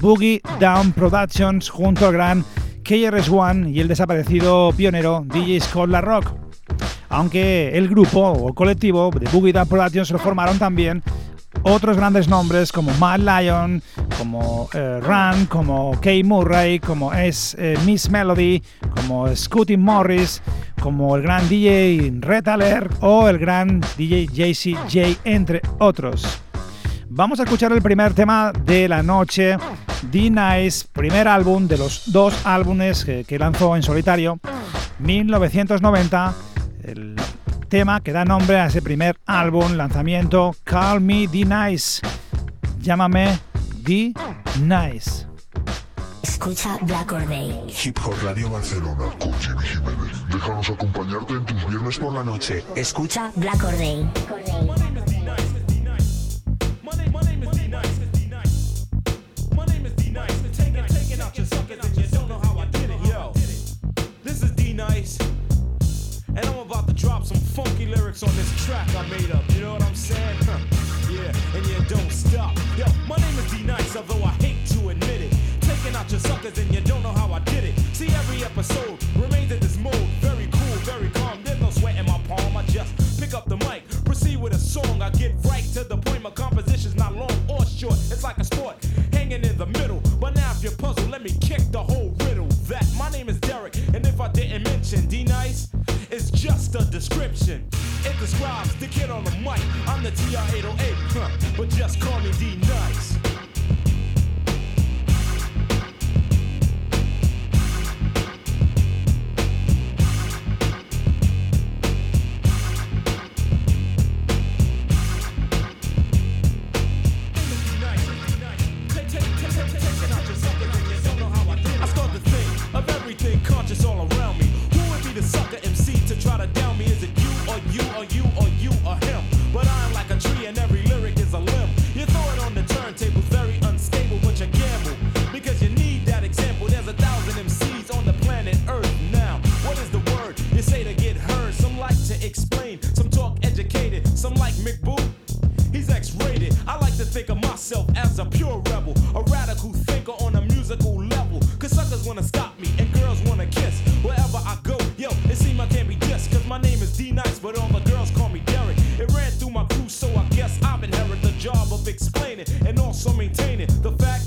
Boogie Down Productions junto al gran KRS-One y el desaparecido pionero DJ Scott La Rock. Aunque el grupo o colectivo de Boogie Down Productions lo formaron también otros grandes nombres como Mad Lion, como eh, Run, como Kay Murray, como eh, Miss Melody, como Scotty Morris, como el gran DJ Retaler o el gran DJ JC J, entre otros. Vamos a escuchar el primer tema de la noche, D-Nice, primer álbum de los dos álbumes que, que lanzó en solitario, 1990. El tema que da nombre a ese primer álbum, lanzamiento Call Me D Nice. Llámame D Nice. Escucha Black Or Day. Hip Hop Radio Barcelona con Jimmy Jiménez. Déjanos acompañarte en tus viernes por la noche. Escucha Black Or Day. Track I made up. You know what I'm saying? Huh. Yeah, and you don't stop. Yo, my name is D Nice, although I hate to admit it. Taking out your suckers and you don't know how I did it. See, every episode remains in this mode. Very cool, very calm. There's no sweat in my palm. I just pick up the mic, proceed with a song. I get right to the point. My composition's not long or short. It's like a sport, hanging in the middle. But now if you're puzzled, let me kick the whole riddle. That my name is Derek, and if I didn't mention D Nice. It's just a description. Describes the kid on the mic. I'm the TR-808, huh, but just call me D stop me, and girls wanna kiss. Wherever I go, yo, it seems I can't be just Cause my name is D Nice, but all the girls call me Derek. It ran through my crew, so I guess I've inherited the job of explaining and also maintaining the fact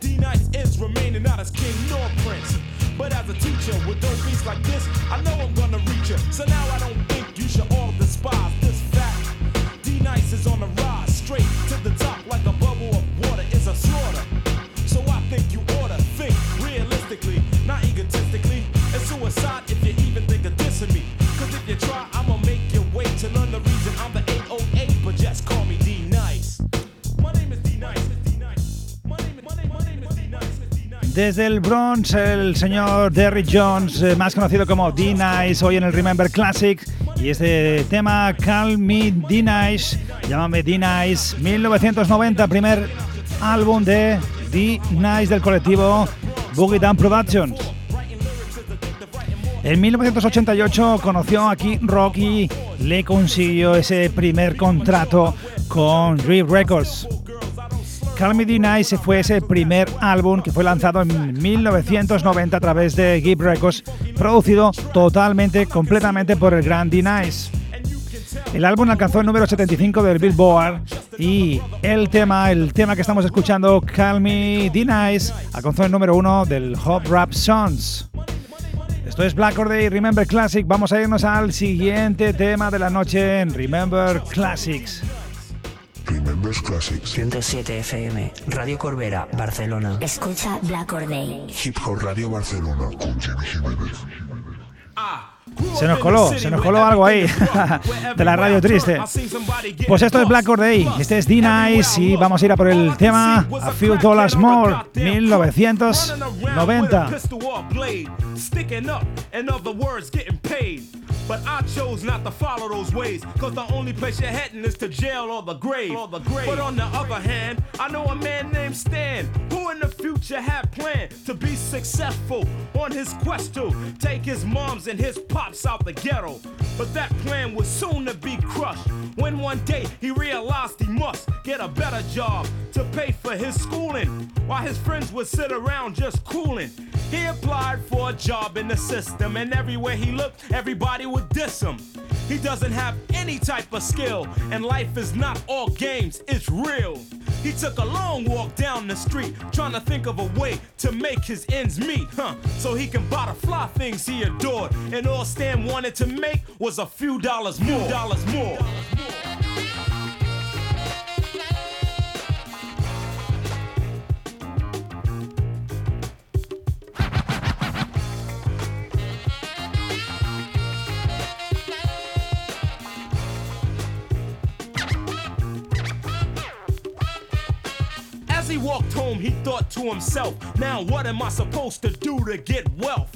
D Nice is remaining not as king nor prince. But as a teacher with dope beats like this, I know I'm gonna reach you. So now I don't think you should all despise this fact. D Nice is on the rise, straight to the top like a Desde el Bronx, el señor Derrick Jones, eh, más conocido como D-Nice, hoy en el Remember Classic. Y este tema, Call Me D-Nice, llámame D-Nice, 1990, primer álbum de D-Nice del colectivo Boogie Down Productions. En 1988 conoció a Kid Rock y le consiguió ese primer contrato con Rip Records. Me Nice fue ese primer álbum que fue lanzado en 1990 a través de Gibb Records, producido totalmente, completamente por el gran D-Nice. El álbum alcanzó el número 75 del Billboard y el tema, el tema que estamos escuchando, Call Me D-Nice, alcanzó el número 1 del Hop Rap Songs. Esto es Black Day Remember Classic. Vamos a irnos al siguiente tema de la noche en Remember Classics. Remembers Classics. 107 FM, Radio Corbera, Barcelona. Escucha Black Or Day. Hip Hop Radio Barcelona con Jimmy Jiménez. Se nos coló, se nos coló algo ahí de la radio triste. Pues esto es Black Day, este es D-Nice y vamos a ir a por el tema A Few Dollars More, 1990. Sticking up, in other words, getting paid. But I chose not to follow those ways, cause the only place you're heading is to jail or the grave. Or the grave. But on the other hand, I know a man named Stan, who in the future had planned to be successful on his quest to take his moms and his pops out the ghetto. But that plan was soon to be crushed when one day he realized he must get a better job to pay for his schooling while his friends would sit around just cooling. He applied for a job in the system, and everywhere he looked, everybody would diss him. He doesn't have any type of skill, and life is not all games, it's real. He took a long walk down the street, trying to think of a way to make his ends meet, huh? So he can buy the fly things he adored. And all Stan wanted to make was a few dollars more. Dollars more. As he walked home, he thought to himself, now what am I supposed to do to get wealth?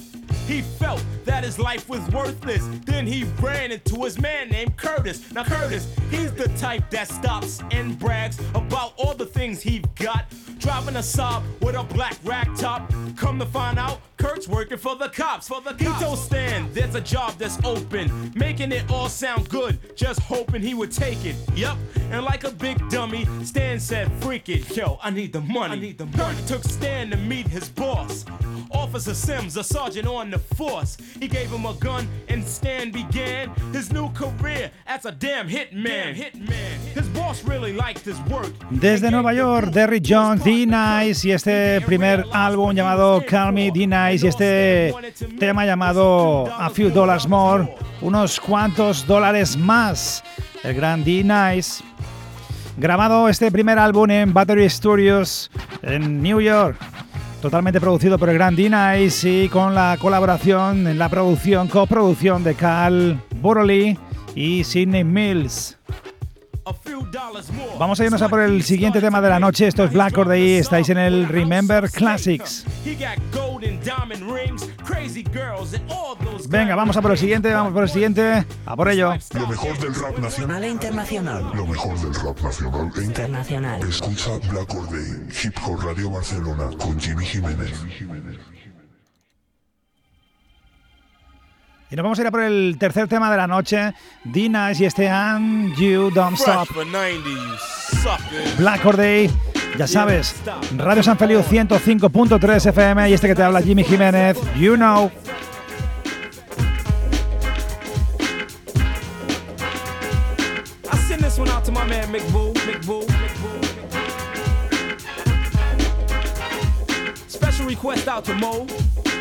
He felt that his life was worthless. Then he ran into his man named Curtis. Now, Curtis, he's the type that stops and brags about all the things he's got. Driving a Saab with a black rack top. Come to find out, Kurt's working for the cops. For the cops. He told Stan there's a job that's open, making it all sound good. Just hoping he would take it. Yep, and like a big dummy, Stan said, "Freak it, yo, I need the money." I need the money. Kurt took Stan to meet his boss. Officer Sims, a sergeant on the force. He gave him a gun and Stan began his new career as a damn hitman. Hitman. Desde Nueva York, Derrick Jones, D-Nice y este primer álbum llamado Call Me D-Nice y este tema llamado A Few Dollars More, unos cuantos dólares más. El gran D-Nice. Grabado este primer álbum en Battery Studios en New York. Totalmente producido por el gran D-Nice y con la colaboración en la producción, coproducción de Cal Burley y Sidney Mills. Vamos a irnos a por el siguiente tema de la noche. Esto es Black Or Day. Estáis en el Remember Classics. Venga, vamos a por el siguiente, vamos por el siguiente. A por ello. Lo mejor del rap nacional e internacional. Lo mejor del rap nacional e Internacional. Escucha Black Or Day, Hip Hop Radio Barcelona con Jimmy Jiménez. Y nos vamos a ir a por el tercer tema de la noche. D-Nice y este And You Don't Stop. Black Or Day. Ya sabes, Radio San Feliu 105.3 FM y este que te habla Jimmy Jiménez. You know. I send this one out to my man McBoo, McBoo, McBoo. Special request out to Mo,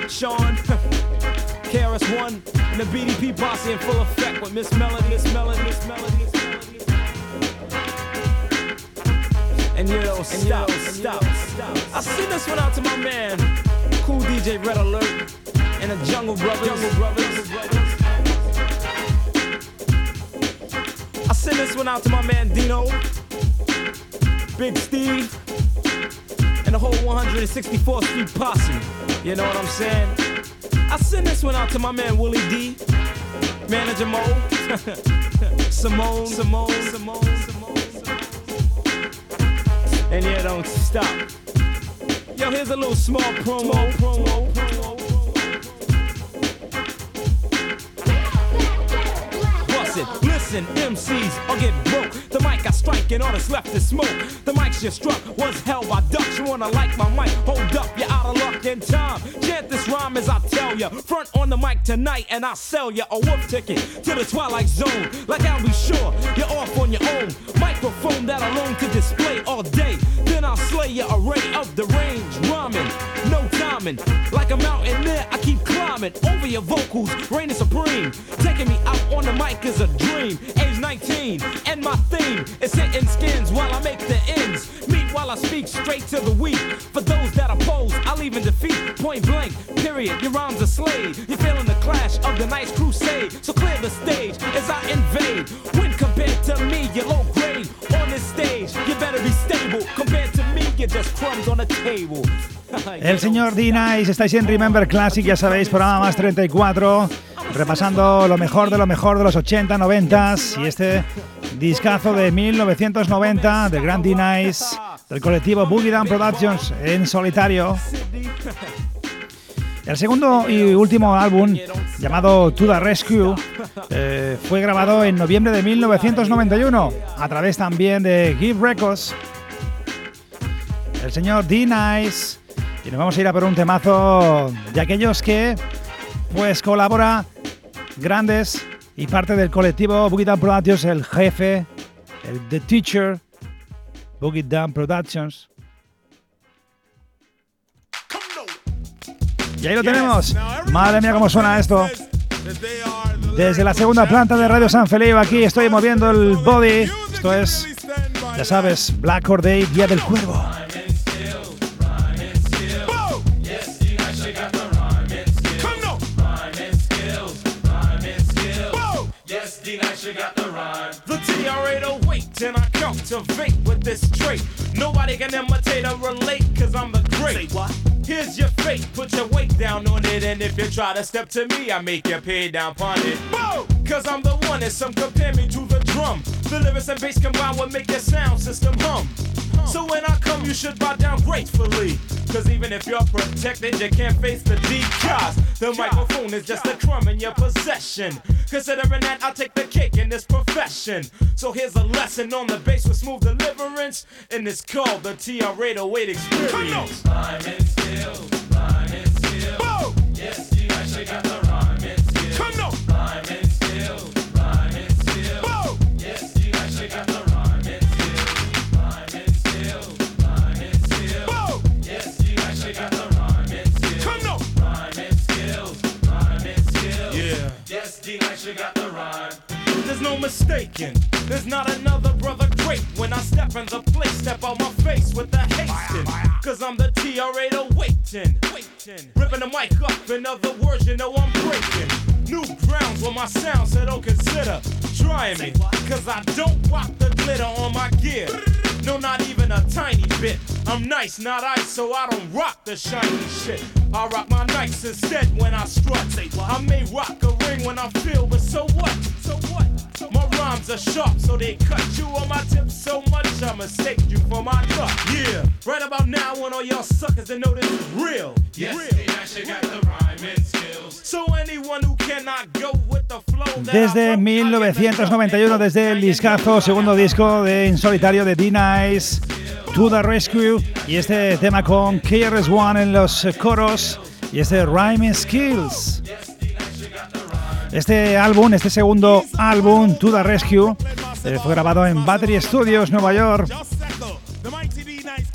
Sean, KRS-One, and the BDP posse in full effect with Miss Melody, Miss Melody, Miss Melody, Miss. And you don't stop, stop, stop. I send this one out to my man, cool DJ Red Alert, and the Jungle Brothers. Jungle Brothers. I send this one out to my man Dino, Big Steve, and the whole 164th Street posse. You know what I'm saying? I send this one out to my man Willie D, Manager Mo, Simone, Simone, Simone, Simone. And yeah, don't stop. Yo, here's a little small promo. promo, promo. Bust it, listen, MCs, I'll get broke. Mic I strike and all that's left is smoke. The mic you struck was held by ducks. You wanna like my mic? Hold up, you're out of luck in time. Chant this rhyme as I tell ya. Front on the mic tonight and I'll sell ya a wolf ticket to the Twilight Zone. Like I'll be sure you're off on your own. Microphone that alone could display all day. Then I'll slay your array of the range. Rhyming, no timing. Like a mountain mountaineer, I keep climbing over your vocals, reigning supreme. Taking me out on the mic is a dream. Age 19, and my theme is hitting skins while I make the ends. Meet while I speak straight to the weak. For those that oppose, I'll even defeat. Point blank, period. Your rhymes are slayed. You're feeling the clash of the nice crusade. So clear the stage as I invade. When compared to me, you're low grade on this stage. You better be stable. Compared to me, you're just crumbs on the table. El señor D-Nice, estáis en Remember Classic, ya sabéis, programa más 34, repasando lo mejor de lo mejor de los 80, 90 y este discazo de 1990 de Grand D-Nice, del colectivo Boogie Down Productions en solitario. El segundo y último álbum, llamado To The Rescue, eh, fue grabado en noviembre de 1991, a través también de Give Records. El señor D-Nice y nos vamos a ir a por un temazo de aquellos que pues colabora grandes y parte del colectivo Boogie Down Productions, el jefe, el The Teacher, Boogie Down Productions. Y ahí lo tenemos. Madre mía, cómo suena esto. Desde la segunda planta de Radio San Felipe, aquí estoy moviendo el body. Esto es, ya sabes, Black Or Day, Día del Cuervo. And I cultivate with this trait. Nobody can imitate or relate, cause I'm the great. Say what? Here's your fate, put your weight down on it, and if you try to step to me, I make you pay down on it. Boom! Cause I'm the one, and some compare me to the drum. The lyrics and bass combine will make your sound system hum. So when I come, you should bow down gracefully. Cause even if you're protected, you can't face the deep cause the microphone is just a crumb in your possession. Considering that I'll take the cake in this profession. So here's a lesson on the bass with smooth deliverance, and it's called the TR 808 experience. Rhyme and skill, rhyme and skill. Yes, you actually got the rhyme and skill. Come on. Rhyme and There's no mistaking. There's not another brother great when I step in the place. Step out my face with the hasting. Cause I'm the TR8 waiting. Ripping the mic up. In other words, you know I'm breaking. New grounds with my sound, so don't consider trying me. Cause I don't rock the glitter on my gear. No, not even a tiny bit. I'm nice, not ice, so I don't rock the shiny shit. I rock my nights instead when I strut. I may rock a ring when I feel, but so what? So what? Rhymes are sharp, so they cut you on my tips so much I mistake you for my luck. Yeah, right about now, I want all y'all suckers to know this is real. Yes, real. they actually got the rhyming skills. So anyone who cannot go with the flow that Desde 1991, desde el discazo, segundo disco de en solitario de D-Nice, To The Rescue, y este tema con KRS-One en los coros, y este Rhyming Skills. Este álbum, este segundo álbum, To The Rescue, eh, fue grabado en Battery Studios, Nueva York,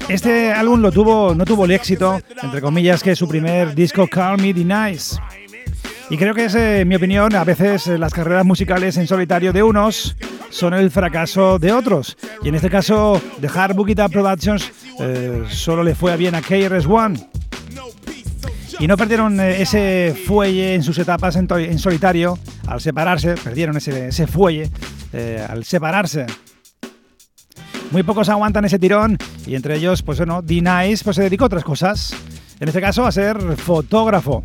Este álbum lo tuvo, no tuvo el éxito, entre comillas, que su primer disco Call Me The Nice. Y creo que es, en mi opinión, a veces las carreras musicales en solitario de unos son el fracaso de otros. Y en este caso, The Hard Bookita Productions eh, solo le fue bien a KRS-One. Y no perdieron eh, ese fuelle en sus etapas en, solitario. Al separarse, perdieron ese, fuelle eh, al separarse. Muy pocos aguantan ese tirón y entre ellos, pues bueno, D-Nice pues, se dedicó a otras cosas. En este caso a ser fotógrafo.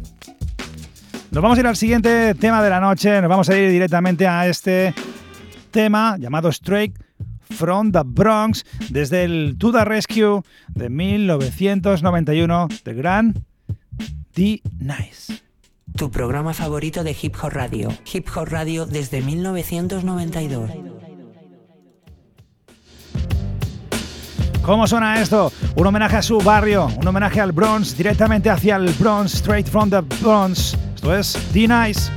Nos vamos a ir al siguiente tema de la noche, nos vamos a ir directamente a este tema llamado Straight from the Bronx desde el To the Rescue de 1991 de Gran D Nice. Tu programa favorito de Hip Hop Radio. Hip Hop Radio desde 1992. ¿Cómo suena esto? Un homenaje a su barrio, un homenaje al Bronx, directamente hacia el Bronx, straight from the Bronx. Esto es D-Nice.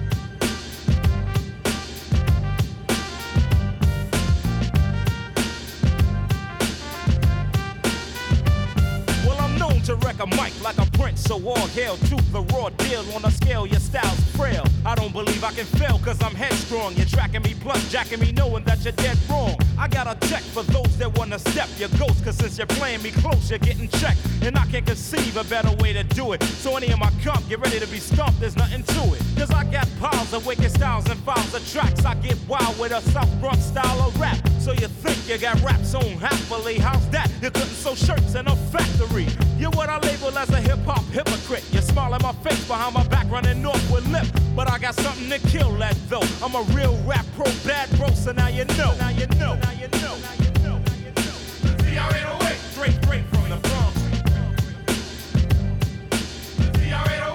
Like a prince, so all hail to the raw deal on a scale your style's frail. I don't believe I can fail, cause I'm headstrong. You're tracking me plus jacking me, knowing that you're dead wrong. I got a check for those that wanna step your ghost, cause since you're playing me close, you're getting checked. And I can't conceive a better way to do it. So any of my comp, get ready to be stumped, there's nothing to it. Cause I got piles of wicked styles and files of tracks. I get wild with a South Bronx style of rap. So you think you got raps on happily. How's that? You couldn't sew shirts in a factory. You're what I label as a hip hop hypocrite. You smile at my face behind my back, running north with lip. But I got something to kill that though. I'm a real rap pro, bad bro, so now you know. Now you know. Now you know. Now you know. Now you know. CR808, straight, straight from the Bronx. CR808.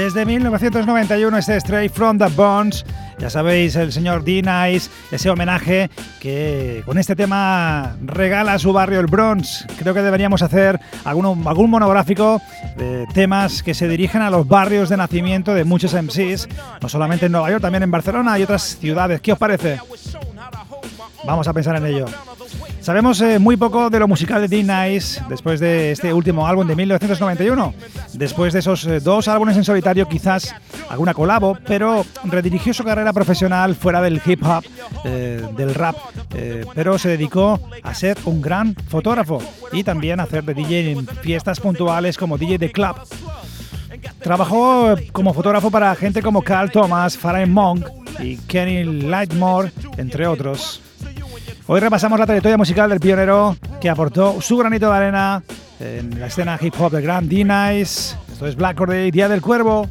Desde 1991 este Straight from the Bones, ya sabéis, el señor D-Nice, ese homenaje que con este tema regala a su barrio el Bronx. Creo que deberíamos hacer algún monográfico de temas que se dirigen a los barrios de nacimiento de muchos MCs, no solamente en Nueva York, también en Barcelona y otras ciudades. ¿Qué os parece? Vamos a pensar en ello. Sabemos eh, muy poco de lo musical de D-Nice después de este último álbum de 1991. Después de esos eh, dos álbumes en solitario, quizás alguna colabo, pero redirigió su carrera profesional fuera del hip hop, eh, del rap, pero se dedicó a ser un gran fotógrafo y también a hacer de DJ en fiestas puntuales como DJ de club. Trabajó como fotógrafo para gente como Carl Thomas, Farai Monk y Kenny Lightmore, entre otros. Hoy repasamos la trayectoria musical del pionero que aportó su granito de arena en la escena hip hop de Grand D-Nice. Esto es Black Corday, Día del Cuervo.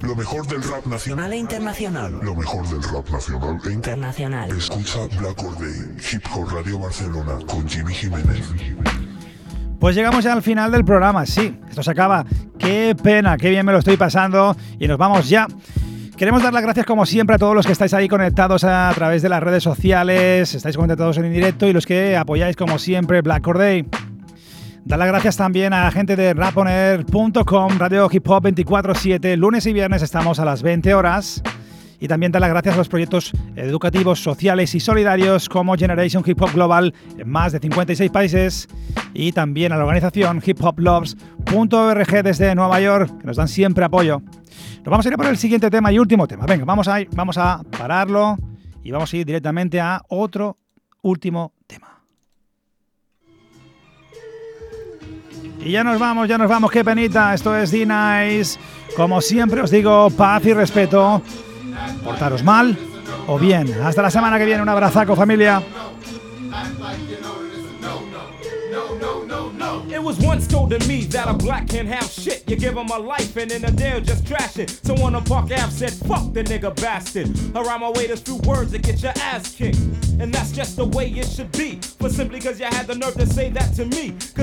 Lo mejor del rap nacional e internacional. Lo mejor del rap nacional e internacional. Escucha Black Day, Hip Hop Radio Barcelona con Jimmy Jiménez. Pues llegamos ya al final del programa, sí, esto se acaba. Qué pena, qué bien me lo estoy pasando y nos vamos ya. Queremos dar las gracias como siempre a todos los que estáis ahí conectados a, través de las redes sociales, estáis conectados en directo y los que apoyáis como siempre Black Corday. Dar las gracias también a la gente de raponer.com, Radio Hip Hop 24-7, lunes y viernes estamos a las 20 horas. Y también dar las gracias a los proyectos educativos, sociales y solidarios como Generation Hip Hop Global en más de 56 países y también a la organización hiphoploves.org desde Nueva York, que nos dan siempre apoyo. Nos vamos a ir por el siguiente tema y último tema. Venga, vamos a, ir, vamos a pararlo y vamos a ir directamente a otro último tema. Y ya nos vamos, ya nos vamos, qué penita. Esto es D-Nice. Como siempre os digo, paz y respeto. Portaros mal o bien. Hasta la semana que viene. Un abrazaco, familia. It was once told to me that a black can't have shit. You give him a life and in a day just trash it. Someone on Park Ave said, fuck the nigga bastard. Around my way, there's few words that get your ass kicked. And that's just the way it should be. But simply cause you had the nerve to say that to me. Cause